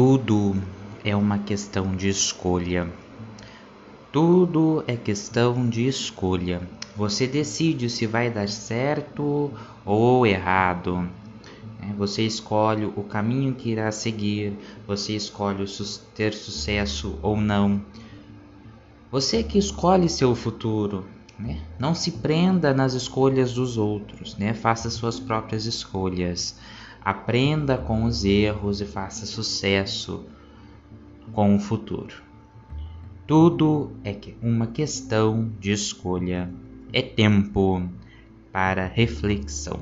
Tudo é uma questão de escolha. Tudo é questão de escolha. Você decide se vai dar certo ou errado. É, você escolhe o caminho que irá seguir, você escolhe ter sucesso ou não. Você que escolhe seu futuro. Né? Não se prenda nas escolhas dos outros, né? faça suas próprias escolhas. Aprenda com os erros e faça sucesso com o futuro. Tudo é uma questão de escolha. É tempo para reflexão.